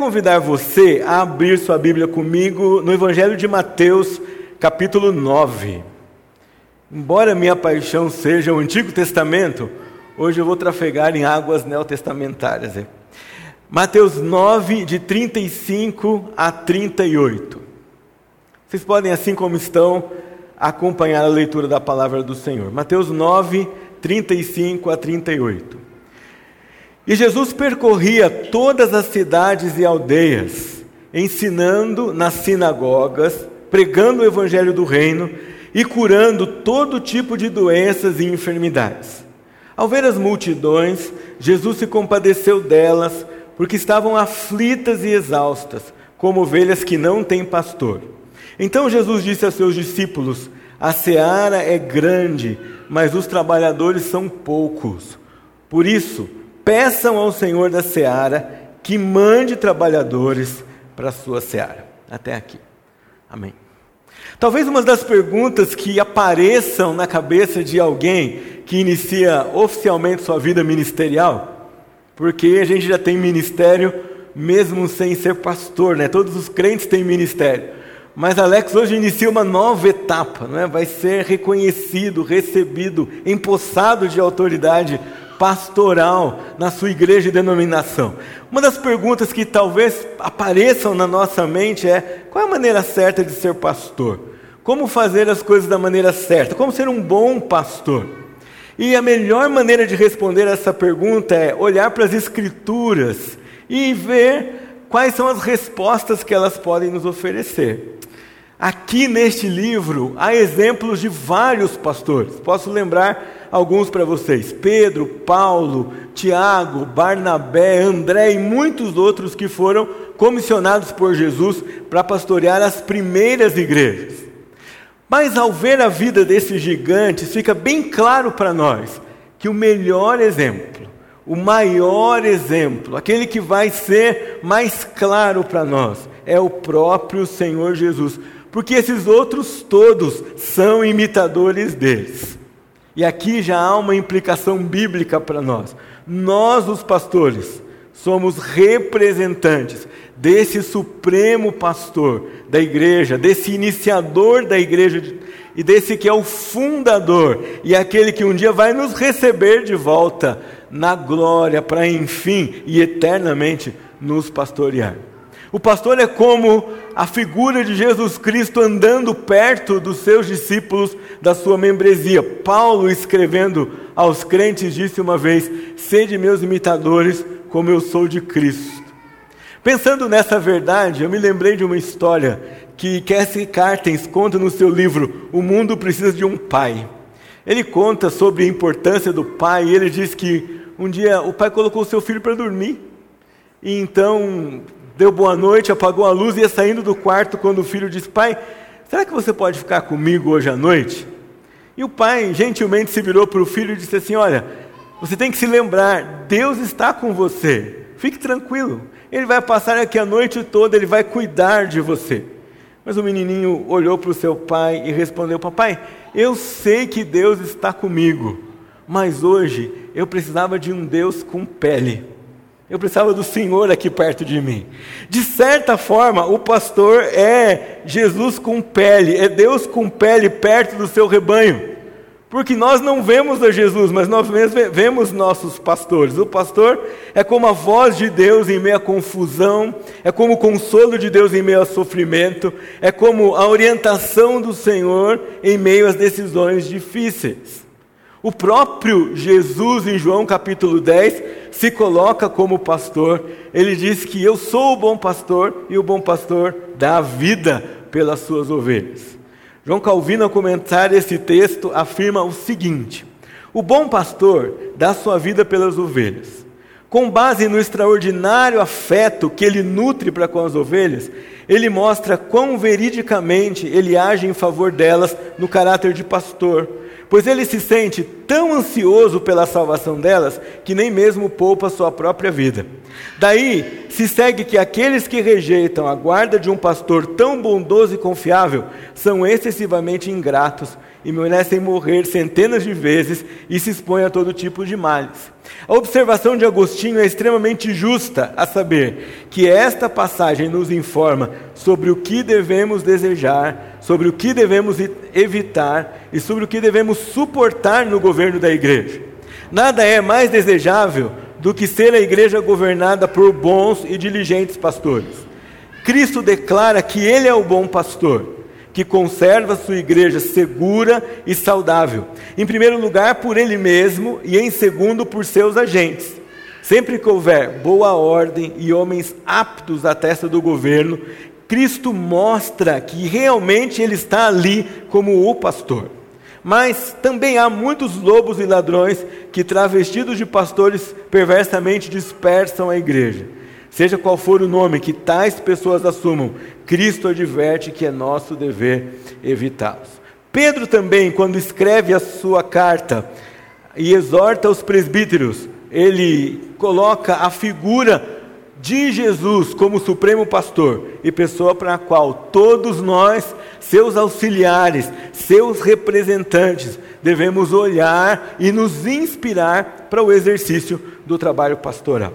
Convidar você a abrir sua Bíblia comigo no Evangelho de Mateus, capítulo 9. Embora minha paixão seja o Antigo Testamento, hoje eu vou trafegar em águas neotestamentárias. Mateus 9, de 35 a 38. Vocês podem, assim como estão, acompanhar a leitura da palavra do Senhor. Mateus 9, 35 a 38. E Jesus percorria todas as cidades e aldeias, ensinando nas sinagogas, pregando o evangelho do reino e curando todo tipo de doenças e enfermidades. Ao ver as multidões, Jesus se compadeceu delas, porque estavam aflitas e exaustas, como ovelhas que não têm pastor. Então Jesus disse a seus discípulos: A seara é grande, mas os trabalhadores são poucos. Por isso, peçam ao Senhor da seara que mande trabalhadores para a sua seara. Até aqui. Amém. Talvez uma das perguntas que apareçam na cabeça de alguém que inicia oficialmente sua vida ministerial, porque a gente já tem ministério mesmo sem ser pastor, né? Todos os crentes têm ministério. Mas Alex hoje inicia uma nova etapa, né? vai ser reconhecido, recebido, empossado de autoridade pastoral na sua igreja e denominação. Uma das perguntas que talvez apareçam na nossa mente é: qual é a maneira certa de ser pastor? Como fazer as coisas da maneira certa? Como ser um bom pastor? E a melhor maneira de responder essa pergunta é olhar para as Escrituras e ver quais são as respostas que elas podem nos oferecer. Aqui neste livro há exemplos de vários pastores. Posso lembrar alguns para vocês: Pedro, Paulo, Tiago, Barnabé, André e muitos outros que foram comissionados por Jesus para pastorear as primeiras igrejas. Mas ao ver a vida desses gigantes, fica bem claro para nós que o melhor exemplo, o maior exemplo, aquele que vai ser mais claro para nós, é o próprio Senhor Jesus porque esses outros todos são imitadores deles. E aqui já há uma implicação bíblica para nós. Nós, os pastores, somos representantes desse supremo pastor da igreja, desse iniciador da igreja e desse que é o fundador e aquele que um dia vai nos receber de volta na glória para enfim e eternamente nos pastorear. O pastor é como a figura de Jesus Cristo andando perto dos seus discípulos da sua membresia. Paulo, escrevendo aos crentes, disse uma vez: Sede meus imitadores, como eu sou de Cristo. Pensando nessa verdade, eu me lembrei de uma história que Cassie Cartens conta no seu livro O Mundo Precisa de um Pai. Ele conta sobre a importância do pai e ele diz que um dia o pai colocou seu filho para dormir. E então deu boa noite, apagou a luz e ia saindo do quarto quando o filho disse: Pai, será que você pode ficar comigo hoje à noite? E o pai gentilmente se virou para o filho e disse assim: Olha, você tem que se lembrar, Deus está com você, fique tranquilo, Ele vai passar aqui a noite toda, Ele vai cuidar de você. Mas o menininho olhou para o seu pai e respondeu: Papai, eu sei que Deus está comigo, mas hoje eu precisava de um Deus com pele. Eu precisava do Senhor aqui perto de mim. De certa forma, o pastor é Jesus com pele, é Deus com pele perto do seu rebanho. Porque nós não vemos a Jesus, mas nós vemos nossos pastores. O pastor é como a voz de Deus em meio à confusão, é como o consolo de Deus em meio ao sofrimento, é como a orientação do Senhor em meio às decisões difíceis. O próprio Jesus, em João capítulo 10, se coloca como pastor. Ele diz que eu sou o bom pastor e o bom pastor dá a vida pelas suas ovelhas. João Calvino, ao comentar esse texto, afirma o seguinte: O bom pastor dá sua vida pelas ovelhas. Com base no extraordinário afeto que ele nutre para com as ovelhas, ele mostra quão veridicamente ele age em favor delas no caráter de pastor pois ele se sente tão ansioso pela salvação delas que nem mesmo poupa sua própria vida. Daí se segue que aqueles que rejeitam a guarda de um pastor tão bondoso e confiável são excessivamente ingratos e merecem morrer centenas de vezes e se expõem a todo tipo de males. A observação de Agostinho é extremamente justa, a saber que esta passagem nos informa sobre o que devemos desejar, sobre o que devemos evitar e sobre o que devemos suportar no governo da igreja. Nada é mais desejável do que ser a igreja governada por bons e diligentes pastores. Cristo declara que Ele é o bom pastor que conserva sua igreja segura e saudável. Em primeiro lugar, por ele mesmo, e em segundo, por seus agentes. Sempre que houver boa ordem e homens aptos à testa do governo, Cristo mostra que realmente ele está ali como o pastor. Mas também há muitos lobos e ladrões que, travestidos de pastores, perversamente dispersam a igreja. Seja qual for o nome que tais pessoas assumam, Cristo adverte que é nosso dever evitá-los. Pedro também, quando escreve a sua carta e exorta os presbíteros, ele coloca a figura de Jesus como supremo pastor e pessoa para a qual todos nós, seus auxiliares, seus representantes, devemos olhar e nos inspirar para o exercício do trabalho pastoral.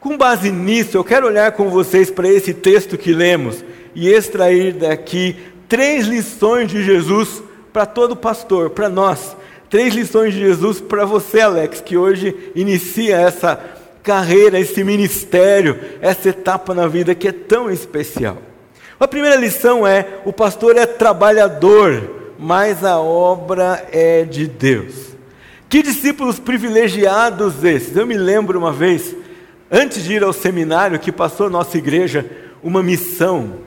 Com base nisso, eu quero olhar com vocês para esse texto que lemos e extrair daqui três lições de Jesus para todo pastor, para nós. Três lições de Jesus para você, Alex, que hoje inicia essa carreira, esse ministério, essa etapa na vida que é tão especial. A primeira lição é: o pastor é trabalhador, mas a obra é de Deus. Que discípulos privilegiados esses! Eu me lembro uma vez antes de ir ao seminário, que passou a nossa igreja uma missão,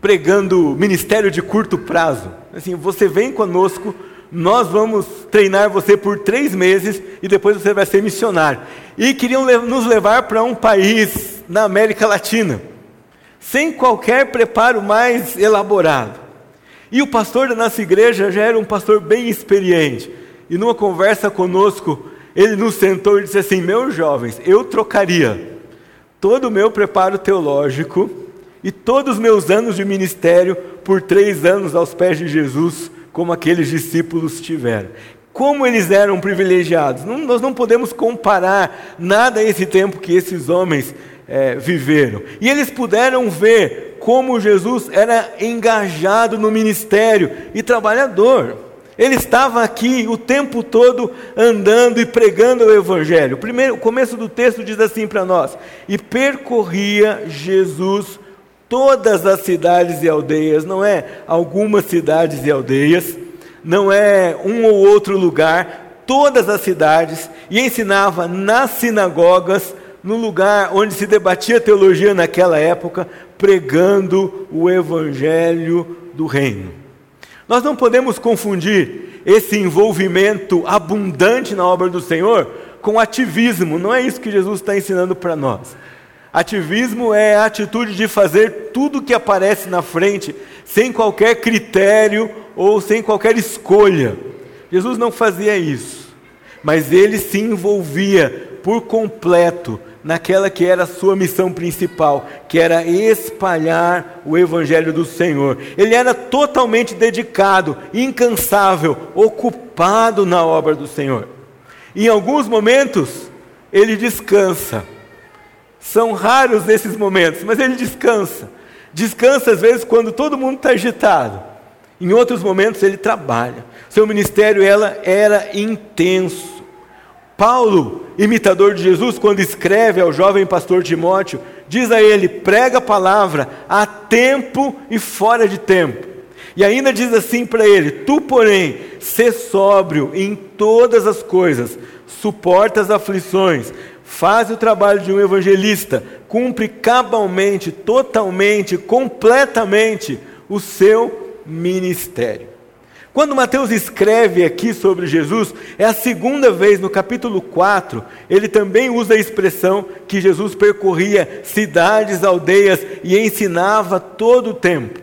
pregando ministério de curto prazo. Assim, você vem conosco, nós vamos treinar você por três meses e depois você vai ser missionário. E queriam nos levar para um país na América Latina, sem qualquer preparo mais elaborado. E o pastor da nossa igreja já era um pastor bem experiente. E numa conversa conosco, ele nos sentou e disse assim: Meus jovens, eu trocaria todo o meu preparo teológico e todos os meus anos de ministério por três anos aos pés de Jesus, como aqueles discípulos tiveram. Como eles eram privilegiados. Não, nós não podemos comparar nada a esse tempo que esses homens é, viveram. E eles puderam ver como Jesus era engajado no ministério e trabalhador. Ele estava aqui o tempo todo andando e pregando o Evangelho. Primeiro, o começo do texto diz assim para nós: E percorria Jesus todas as cidades e aldeias, não é algumas cidades e aldeias, não é um ou outro lugar, todas as cidades, e ensinava nas sinagogas, no lugar onde se debatia teologia naquela época, pregando o Evangelho do Reino. Nós não podemos confundir esse envolvimento abundante na obra do Senhor com ativismo, não é isso que Jesus está ensinando para nós. Ativismo é a atitude de fazer tudo que aparece na frente, sem qualquer critério ou sem qualquer escolha. Jesus não fazia isso, mas ele se envolvia por completo naquela que era a sua missão principal, que era espalhar o Evangelho do Senhor. Ele era totalmente dedicado, incansável, ocupado na obra do Senhor. Em alguns momentos, ele descansa. São raros esses momentos, mas ele descansa. Descansa às vezes quando todo mundo está agitado. Em outros momentos ele trabalha. Seu ministério ela era intenso. Paulo, imitador de Jesus, quando escreve ao jovem pastor Timóteo, diz a ele: prega a palavra a tempo e fora de tempo. E ainda diz assim para ele: Tu, porém, sê sóbrio em todas as coisas, suporta as aflições, faz o trabalho de um evangelista, cumpre cabalmente, totalmente, completamente o seu ministério. Quando Mateus escreve aqui sobre Jesus, é a segunda vez no capítulo 4, ele também usa a expressão que Jesus percorria cidades, aldeias e ensinava todo o tempo.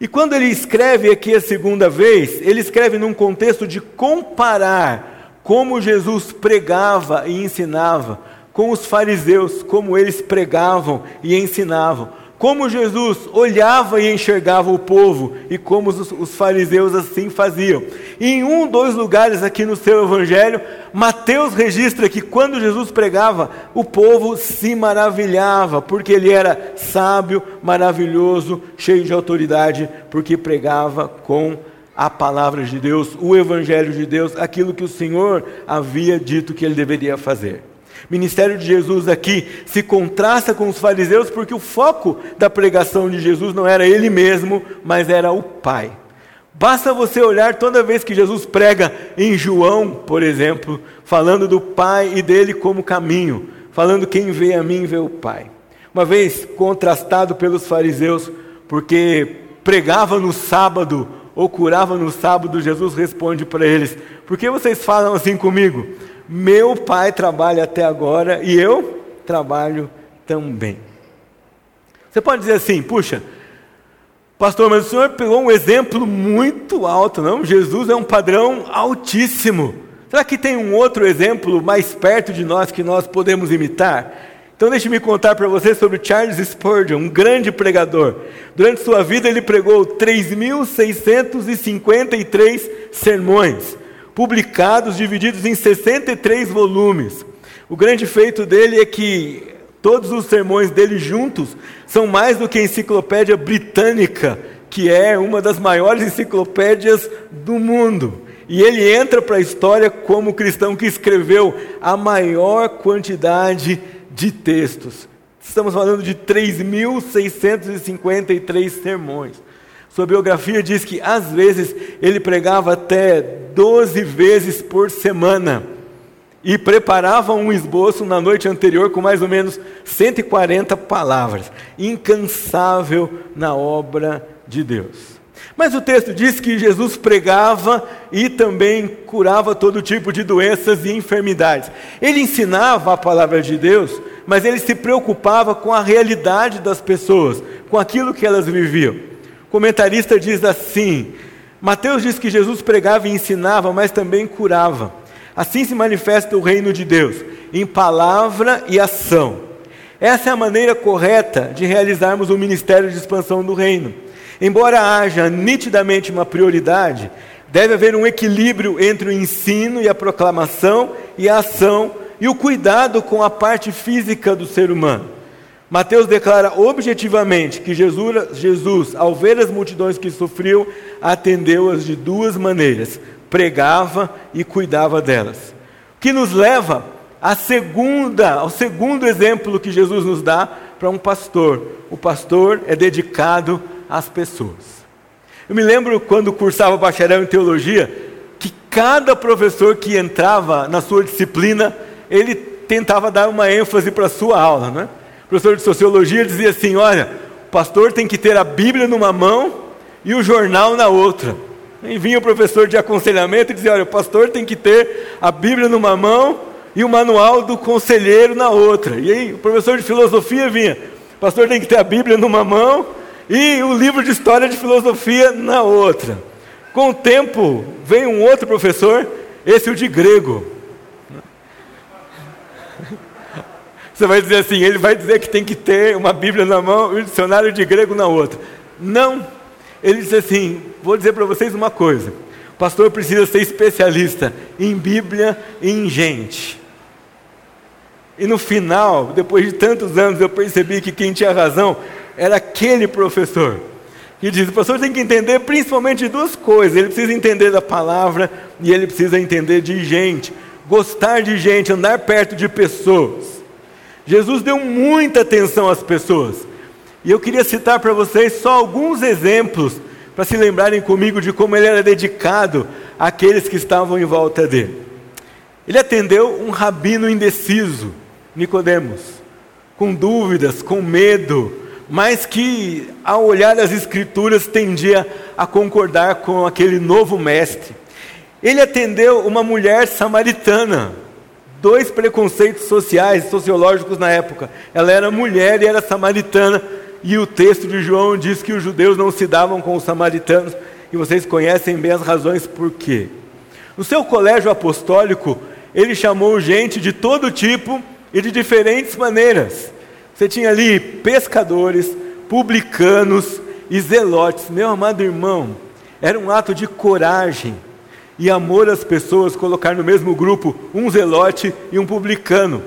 E quando ele escreve aqui a segunda vez, ele escreve num contexto de comparar como Jesus pregava e ensinava com os fariseus, como eles pregavam e ensinavam como Jesus olhava e enxergava o povo e como os, os, fariseus assim faziam. E em um, dois lugares aqui no seu evangelho, Mateus registra que quando Jesus pregava, o povo se maravilhava, porque ele era sábio, maravilhoso, cheio de autoridade, porque pregava com a palavra de Deus, o evangelho de Deus, aquilo que o Senhor havia dito que ele deveria fazer. O ministério de Jesus aqui se contrasta com os fariseus porque o foco da pregação de Jesus não era ele mesmo, mas era o Pai. Basta você olhar toda vez que Jesus prega em João, por exemplo, falando do Pai e dele como caminho, falando quem vê a mim vê o Pai. Uma vez contrastado pelos fariseus, porque pregava no sábado ou curava no sábado, Jesus responde para eles: Por que vocês falam assim comigo? Meu pai trabalha até agora e eu trabalho também. Você pode dizer assim, puxa, pastor, mas o senhor pegou um exemplo muito alto, não? Jesus é um padrão altíssimo. Será que tem um outro exemplo mais perto de nós que nós podemos imitar? Então deixe-me contar para você sobre Charles Spurgeon, um grande pregador. Durante sua vida ele pregou 3.653 sermões publicados, divididos em 63 volumes. O grande feito dele é que todos os sermões dele juntos são mais do que a enciclopédia britânica, que é uma das maiores enciclopédias do mundo. E ele entra para a história como o cristão que escreveu a maior quantidade de textos. Estamos falando de 3.653 sermões. Sua biografia diz que às vezes ele pregava até 12 vezes por semana e preparava um esboço na noite anterior com mais ou menos 140 palavras. Incansável na obra de Deus. Mas o texto diz que Jesus pregava e também curava todo tipo de doenças e enfermidades. Ele ensinava a palavra de Deus, mas ele se preocupava com a realidade das pessoas, com aquilo que elas viviam comentarista diz assim: Mateus diz que Jesus pregava e ensinava, mas também curava. Assim se manifesta o reino de Deus, em palavra e ação. Essa é a maneira correta de realizarmos o ministério de expansão do reino. Embora haja nitidamente uma prioridade, deve haver um equilíbrio entre o ensino e a proclamação e a ação e o cuidado com a parte física do ser humano. Mateus declara objetivamente que Jesus, Jesus, ao ver as multidões que sofriam, atendeu-as de duas maneiras: pregava e cuidava delas. O que nos leva à segunda, ao segundo exemplo que Jesus nos dá para um pastor. O pastor é dedicado às pessoas. Eu me lembro quando cursava bacharel em teologia, que cada professor que entrava na sua disciplina, ele tentava dar uma ênfase para a sua aula, não é? Professor de sociologia dizia assim: olha, o pastor tem que ter a Bíblia numa mão e o jornal na outra. E vinha o professor de aconselhamento e dizia: olha, o pastor tem que ter a Bíblia numa mão e o manual do conselheiro na outra. E aí o professor de filosofia vinha: o pastor tem que ter a Bíblia numa mão e o livro de história de filosofia na outra. Com o tempo, vem um outro professor, esse o de grego. Você vai dizer assim, ele vai dizer que tem que ter uma Bíblia na mão e um dicionário de grego na outra. Não. Ele diz assim: vou dizer para vocês uma coisa. O pastor precisa ser especialista em Bíblia e em gente. E no final, depois de tantos anos, eu percebi que quem tinha razão era aquele professor. Que diz: o pastor tem que entender principalmente duas coisas. Ele precisa entender da palavra e ele precisa entender de gente. Gostar de gente, andar perto de pessoas. Jesus deu muita atenção às pessoas. E eu queria citar para vocês só alguns exemplos para se lembrarem comigo de como ele era dedicado àqueles que estavam em volta dele. Ele atendeu um rabino indeciso, Nicodemos, com dúvidas, com medo, mas que ao olhar as escrituras tendia a concordar com aquele novo mestre. Ele atendeu uma mulher samaritana, dois preconceitos sociais, sociológicos na época. Ela era mulher e era samaritana, e o texto de João diz que os judeus não se davam com os samaritanos, e vocês conhecem bem as razões por quê. No seu colégio apostólico, ele chamou gente de todo tipo e de diferentes maneiras. Você tinha ali pescadores, publicanos e zelotes. Meu amado irmão, era um ato de coragem e amor às pessoas colocar no mesmo grupo um zelote e um publicano.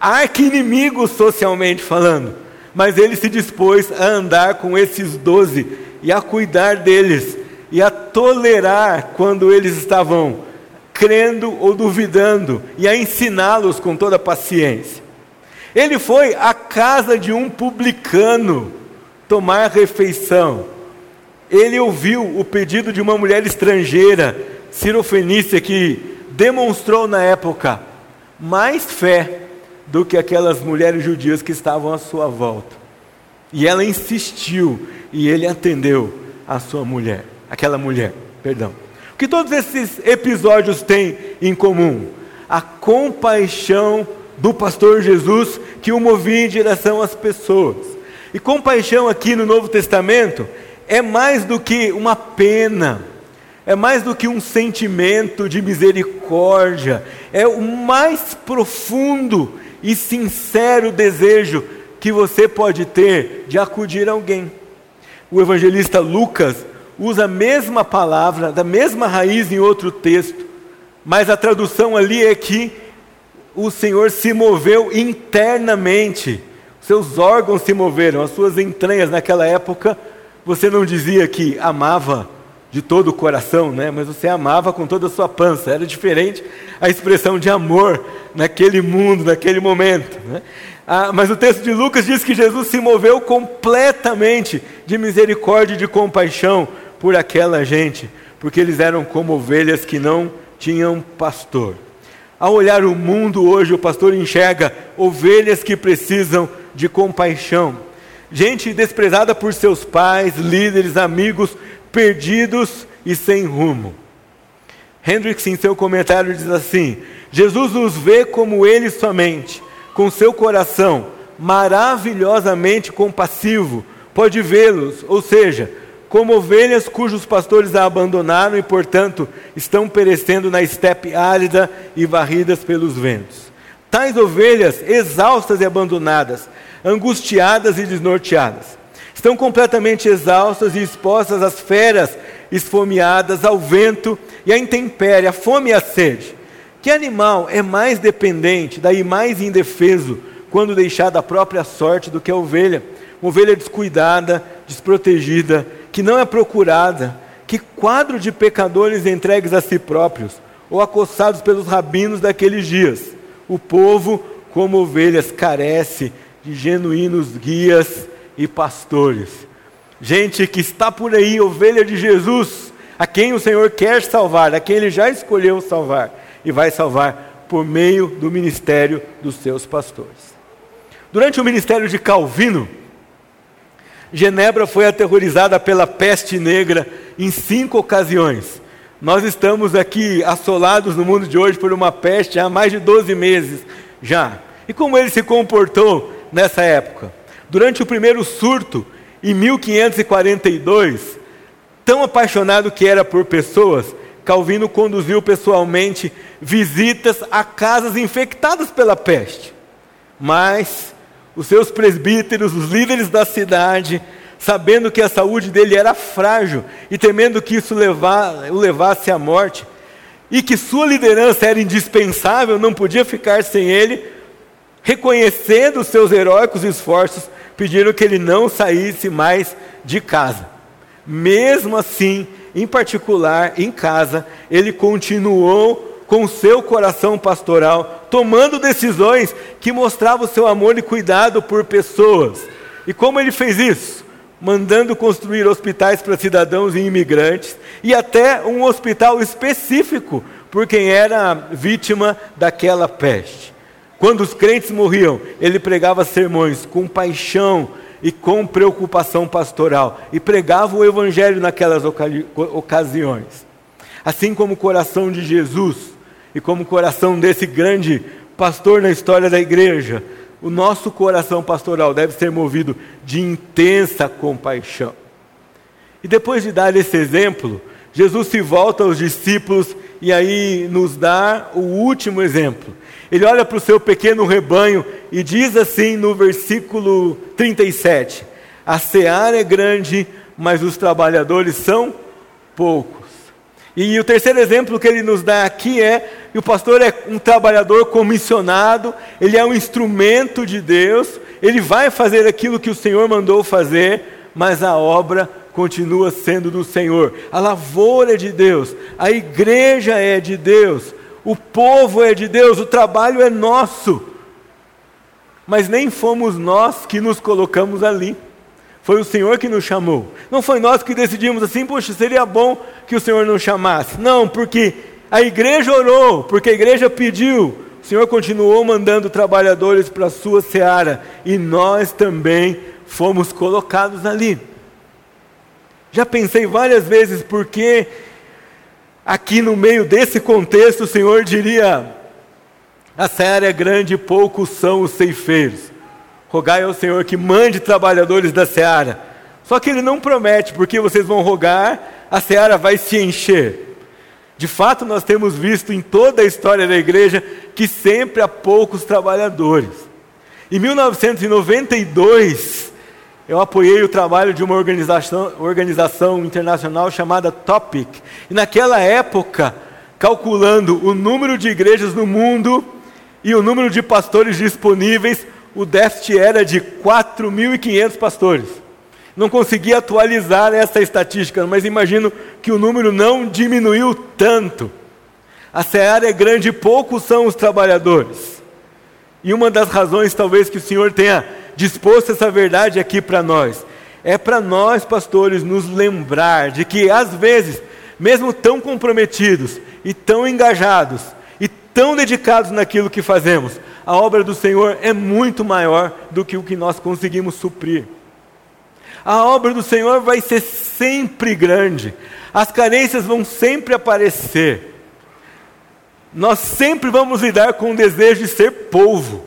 Arqui-inimigos socialmente falando, mas ele se dispôs a andar com esses doze e a cuidar deles e a tolerar quando eles estavam crendo ou duvidando e a ensiná-los com toda paciência. Ele foi à casa de um publicano tomar refeição. Ele ouviu o pedido de uma mulher estrangeira, cirofenícia, que demonstrou na época mais fé do que aquelas mulheres judias que estavam à sua volta. E ela insistiu e ele atendeu a sua mulher, aquela mulher, perdão. O que todos esses episódios têm em comum? A compaixão do pastor Jesus que o movia em direção às pessoas. E compaixão aqui no Novo Testamento é mais do que uma pena, é mais do que um sentimento de misericórdia, é o mais profundo e sincero desejo que você pode ter de acudir alguém. O evangelista Lucas usa a mesma palavra, da mesma raiz em outro texto, mas a tradução ali é que o Senhor se moveu internamente, seus órgãos se moveram, as suas entranhas. Naquela época, você não dizia que amava de todo o coração, né? mas você amava com toda a sua pança, era diferente a expressão de amor naquele mundo, naquele momento. Né? Ah, mas o texto de Lucas diz que Jesus se moveu completamente de misericórdia e de compaixão por aquela gente, porque eles eram como ovelhas que não tinham pastor. Ao olhar o mundo hoje, o pastor enxerga ovelhas que precisam de compaixão, gente desprezada por seus pais, líderes, amigos, perdidos e sem rumo. Hendricks, em seu comentário, diz assim: Jesus os vê como ele somente, com seu coração maravilhosamente compassivo, pode vê-los, ou seja, como ovelhas cujos pastores a abandonaram e, portanto, estão perecendo na estepe árida e varridas pelos ventos. Tais ovelhas, exaustas e abandonadas, angustiadas e desnorteadas, estão completamente exaustas e expostas às feras esfomeadas, ao vento e à intempérie, à fome e à sede. Que animal é mais dependente, daí mais indefeso, quando deixado à própria sorte do que a ovelha? Uma ovelha descuidada, desprotegida, que não é procurada, que quadro de pecadores entregues a si próprios, ou acossados pelos rabinos daqueles dias. O povo, como ovelhas, carece de genuínos guias e pastores. Gente que está por aí, ovelha de Jesus, a quem o Senhor quer salvar, a quem Ele já escolheu salvar, e vai salvar por meio do ministério dos seus pastores. Durante o ministério de Calvino, Genebra foi aterrorizada pela peste negra em cinco ocasiões. Nós estamos aqui assolados no mundo de hoje por uma peste há mais de 12 meses já. E como ele se comportou nessa época? Durante o primeiro surto, em 1542, tão apaixonado que era por pessoas, Calvino conduziu pessoalmente visitas a casas infectadas pela peste. Mas os seus presbíteros, os líderes da cidade, sabendo que a saúde dele era frágil e temendo que isso levar, o levasse à morte, e que sua liderança era indispensável, não podia ficar sem ele, reconhecendo os seus heróicos esforços, pediram que ele não saísse mais de casa. Mesmo assim, em particular em casa, ele continuou com seu coração pastoral, tomando decisões que mostravam o seu amor e cuidado por pessoas. E como ele fez isso? Mandando construir hospitais para cidadãos e imigrantes, e até um hospital específico por quem era vítima daquela peste. Quando os crentes morriam, ele pregava sermões com paixão e com preocupação pastoral, e pregava o evangelho naquelas ocasiões. Assim como o coração de Jesus e como o coração desse grande pastor na história da igreja, o nosso coração pastoral deve ser movido de intensa compaixão. E depois de dar esse exemplo, Jesus se volta aos discípulos e aí nos dá o último exemplo. Ele olha para o seu pequeno rebanho e diz assim no versículo 37: A seara é grande, mas os trabalhadores são poucos. E o terceiro exemplo que ele nos dá aqui é o pastor é um trabalhador comissionado, ele é um instrumento de Deus, ele vai fazer aquilo que o Senhor mandou fazer, mas a obra continua sendo do Senhor. A lavoura é de Deus, a igreja é de Deus, o povo é de Deus, o trabalho é nosso. Mas nem fomos nós que nos colocamos ali. Foi o Senhor que nos chamou. Não foi nós que decidimos assim, poxa, seria bom que o Senhor nos chamasse. Não, porque a igreja orou, porque a igreja pediu. O Senhor continuou mandando trabalhadores para a sua seara e nós também fomos colocados ali. Já pensei várias vezes porque aqui no meio desse contexto o Senhor diria: a seara é grande e poucos são os ceifeiros. Rogai ao Senhor que mande trabalhadores da seara. Só que ele não promete, porque vocês vão rogar, a seara vai se encher. De fato, nós temos visto em toda a história da igreja que sempre há poucos trabalhadores. Em 1992, eu apoiei o trabalho de uma organização, organização internacional chamada Topic. E naquela época, calculando o número de igrejas no mundo e o número de pastores disponíveis, o déficit era de 4.500 pastores. Não consegui atualizar essa estatística, mas imagino que o número não diminuiu tanto. A seara é grande e poucos são os trabalhadores. E uma das razões, talvez, que o Senhor tenha disposto essa verdade aqui para nós, é para nós, pastores, nos lembrar de que, às vezes, mesmo tão comprometidos e tão engajados e tão dedicados naquilo que fazemos, a obra do Senhor é muito maior do que o que nós conseguimos suprir. A obra do Senhor vai ser sempre grande, as carências vão sempre aparecer. Nós sempre vamos lidar com o desejo de ser polvo,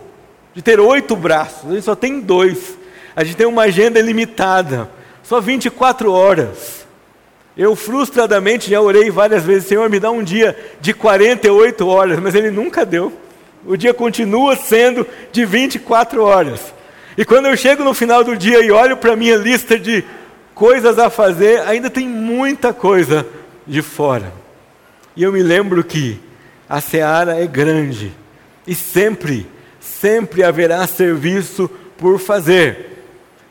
de ter oito braços, gente só tem dois, a gente tem uma agenda limitada, só 24 horas. Eu frustradamente já orei várias vezes, Senhor, me dá um dia de 48 horas, mas Ele nunca deu. O dia continua sendo de 24 horas. E quando eu chego no final do dia e olho para a minha lista de coisas a fazer, ainda tem muita coisa de fora. E eu me lembro que a seara é grande e sempre, sempre haverá serviço por fazer.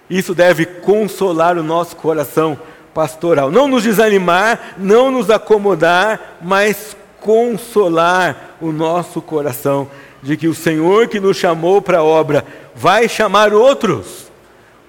Isso deve consolar o nosso coração pastoral. Não nos desanimar, não nos acomodar, mas consolar o nosso coração de que o Senhor que nos chamou para a obra vai chamar outros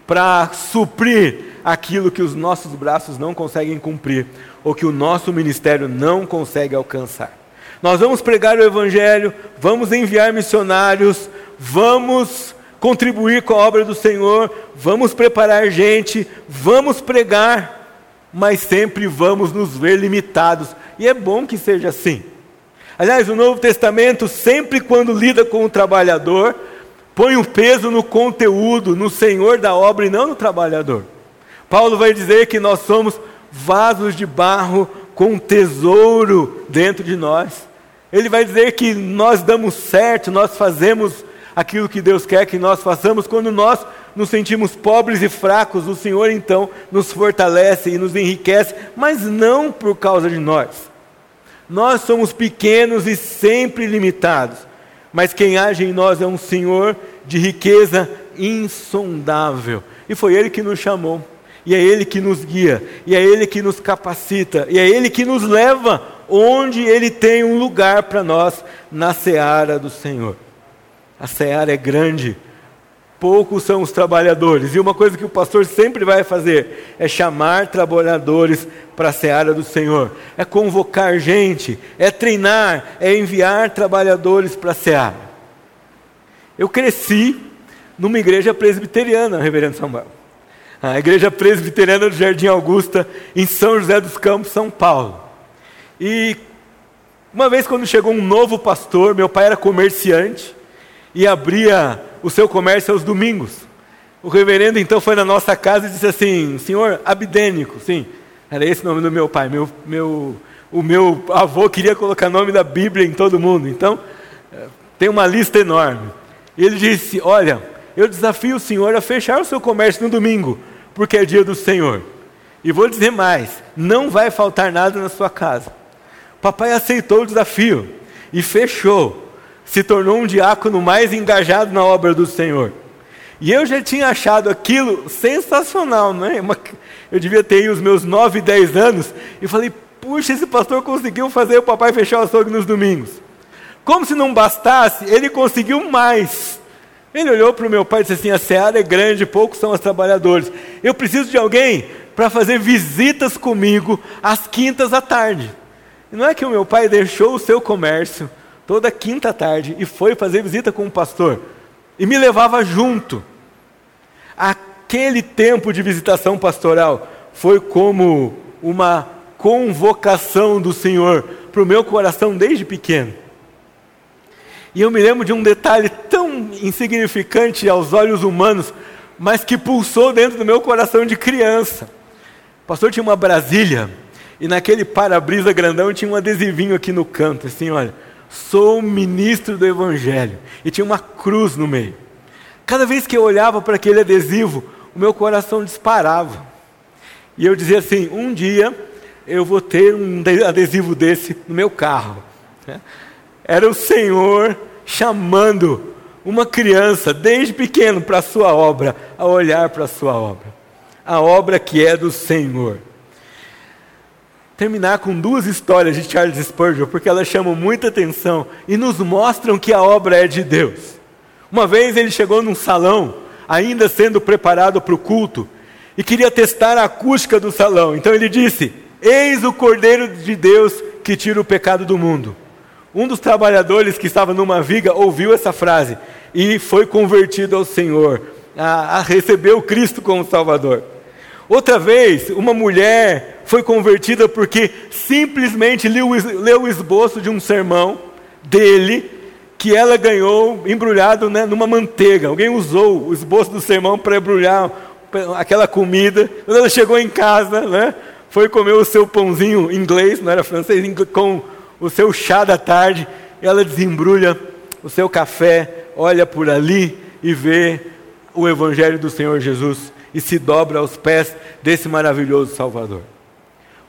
para suprir aquilo que os nossos braços não conseguem cumprir ou que o nosso ministério não consegue alcançar. Nós vamos pregar o Evangelho, vamos enviar missionários, vamos contribuir com a obra do Senhor, vamos preparar gente, vamos pregar, mas sempre vamos nos ver limitados e é bom que seja assim. Aliás, o Novo Testamento, sempre quando lida com o trabalhador, põe o um peso no conteúdo, no Senhor da obra e não no trabalhador. Paulo vai dizer que nós somos vasos de barro com tesouro dentro de nós. Ele vai dizer que nós damos certo, nós fazemos aquilo que Deus quer que nós façamos quando nós nos sentimos pobres e fracos. O Senhor então nos fortalece e nos enriquece, mas não por causa de nós. Nós somos pequenos e sempre limitados, mas quem age em nós é um Senhor de riqueza insondável. E foi Ele que nos chamou, e é Ele que nos guia, e é Ele que nos capacita, e é Ele que nos leva onde Ele tem um lugar para nós na seara do Senhor. A seara é grande, poucos são os trabalhadores. E uma coisa que o pastor sempre vai fazer é chamar trabalhadores para a seara do Senhor, é convocar gente, é treinar, é enviar trabalhadores para a seara. Eu cresci numa igreja presbiteriana, Reverendo Samuel. A igreja presbiteriana do Jardim Augusta, em São José dos Campos, São Paulo. E uma vez, quando chegou um novo pastor, meu pai era comerciante e abria o seu comércio aos domingos. O reverendo então foi na nossa casa e disse assim: Senhor Abdênico, sim, era esse o nome do meu pai. Meu, meu, o meu avô queria colocar nome da Bíblia em todo mundo, então eh, tem uma lista enorme. Ele disse: Olha, eu desafio o senhor a fechar o seu comércio no domingo, porque é dia do Senhor. E vou dizer mais: não vai faltar nada na sua casa. Papai aceitou o desafio e fechou. Se tornou um diácono mais engajado na obra do Senhor. E eu já tinha achado aquilo sensacional, né? Eu devia ter os meus 9, 10 anos e falei, puxa, esse pastor conseguiu fazer o papai fechar o açougue nos domingos. Como se não bastasse, ele conseguiu mais. Ele olhou para o meu pai e disse assim: a seara é grande, poucos são os trabalhadores. Eu preciso de alguém para fazer visitas comigo às quintas à tarde. E não é que o meu pai deixou o seu comércio toda quinta tarde e foi fazer visita com o pastor e me levava junto. Aquele tempo de visitação pastoral foi como uma convocação do Senhor para o meu coração desde pequeno. E eu me lembro de um detalhe tão insignificante aos olhos humanos, mas que pulsou dentro do meu coração de criança. O pastor tinha uma Brasília, e naquele para-brisa grandão tinha um adesivinho aqui no canto, assim, olha, sou ministro do Evangelho. E tinha uma cruz no meio. Cada vez que eu olhava para aquele adesivo, o meu coração disparava. E eu dizia assim: um dia eu vou ter um adesivo desse no meu carro. Né? Era o Senhor chamando uma criança, desde pequeno, para a sua obra, a olhar para a sua obra. A obra que é do Senhor. Terminar com duas histórias de Charles Spurgeon, porque elas chamam muita atenção e nos mostram que a obra é de Deus. Uma vez ele chegou num salão, ainda sendo preparado para o culto, e queria testar a acústica do salão. Então ele disse: Eis o Cordeiro de Deus que tira o pecado do mundo. Um dos trabalhadores que estava numa viga ouviu essa frase e foi convertido ao Senhor, a, a receber o Cristo como Salvador. Outra vez, uma mulher foi convertida porque simplesmente leu, leu o esboço de um sermão dele que ela ganhou embrulhado né, numa manteiga. Alguém usou o esboço do sermão para embrulhar aquela comida. Quando ela chegou em casa, né, foi comer o seu pãozinho inglês, não era francês, com o seu chá da tarde, ela desembrulha o seu café, olha por ali e vê o Evangelho do Senhor Jesus e se dobra aos pés desse maravilhoso Salvador.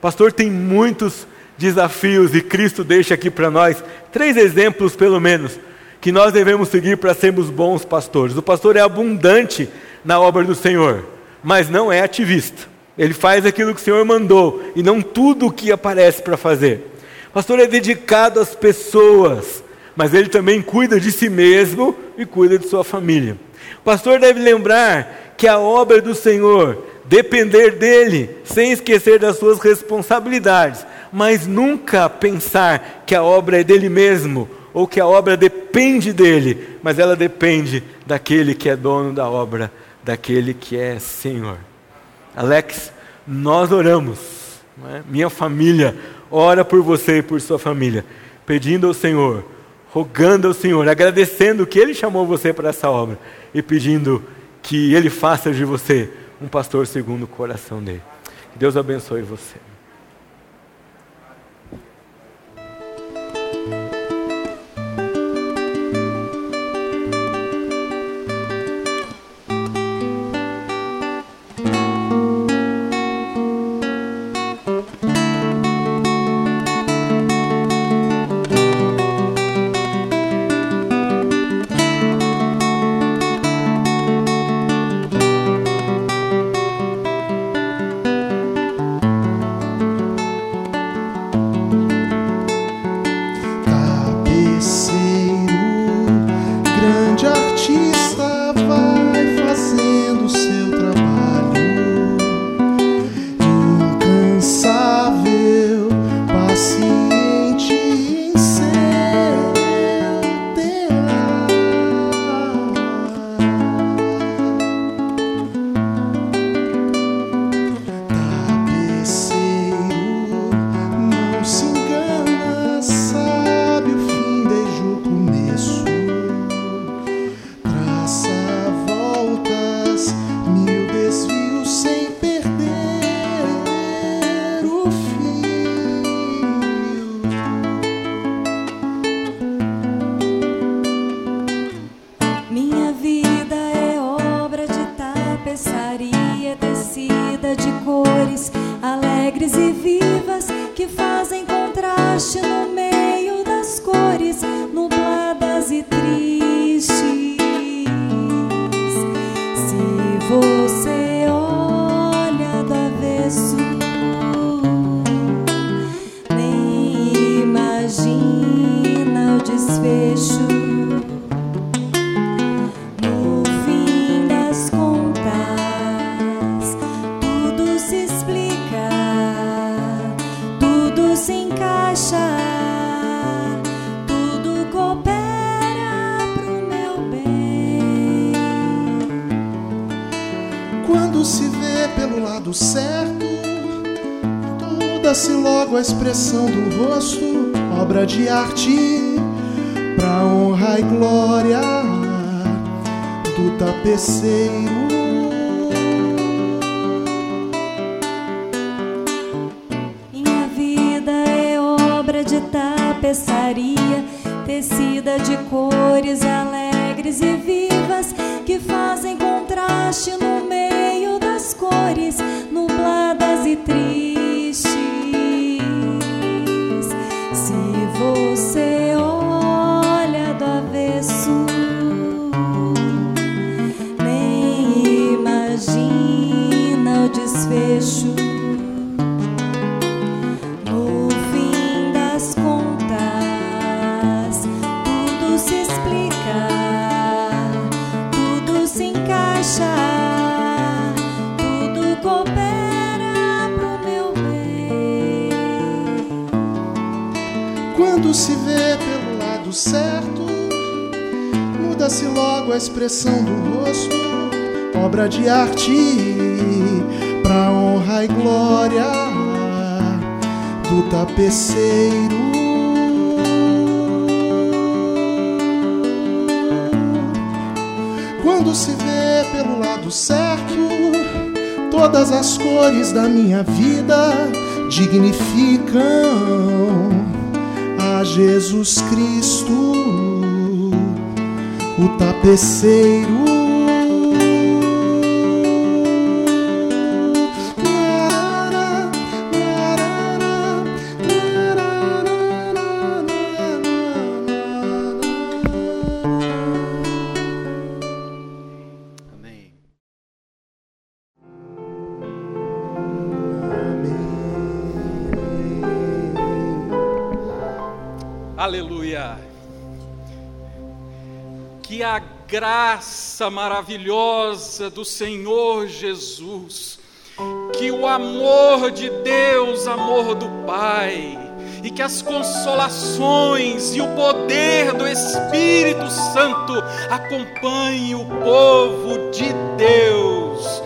Pastor, tem muitos desafios e Cristo deixa aqui para nós três exemplos, pelo menos, que nós devemos seguir para sermos bons pastores. O pastor é abundante na obra do Senhor, mas não é ativista. Ele faz aquilo que o Senhor mandou e não tudo o que aparece para fazer. O pastor é dedicado às pessoas, mas ele também cuida de si mesmo e cuida de sua família. O pastor deve lembrar que a obra do Senhor depender dele, sem esquecer das suas responsabilidades, mas nunca pensar que a obra é dele mesmo ou que a obra depende dele, mas ela depende daquele que é dono da obra, daquele que é Senhor. Alex, nós oramos, é? minha família ora por você e por sua família, pedindo ao Senhor, rogando ao Senhor, agradecendo que Ele chamou você para essa obra e pedindo que Ele faça de você um pastor segundo o coração dele. Que Deus abençoe você. Expressão do rosto, obra de arte, pra honra e glória do tapeceiro. Minha vida é obra de tapeçaria, tecida de cores alegres obra de arte, pra honra e glória do tapeceiro. Quando se vê pelo lado certo, todas as cores da minha vida dignificam a Jesus Cristo, o tapeceiro. Graça maravilhosa do Senhor Jesus, que o amor de Deus, amor do Pai, e que as consolações e o poder do Espírito Santo acompanhem o povo de Deus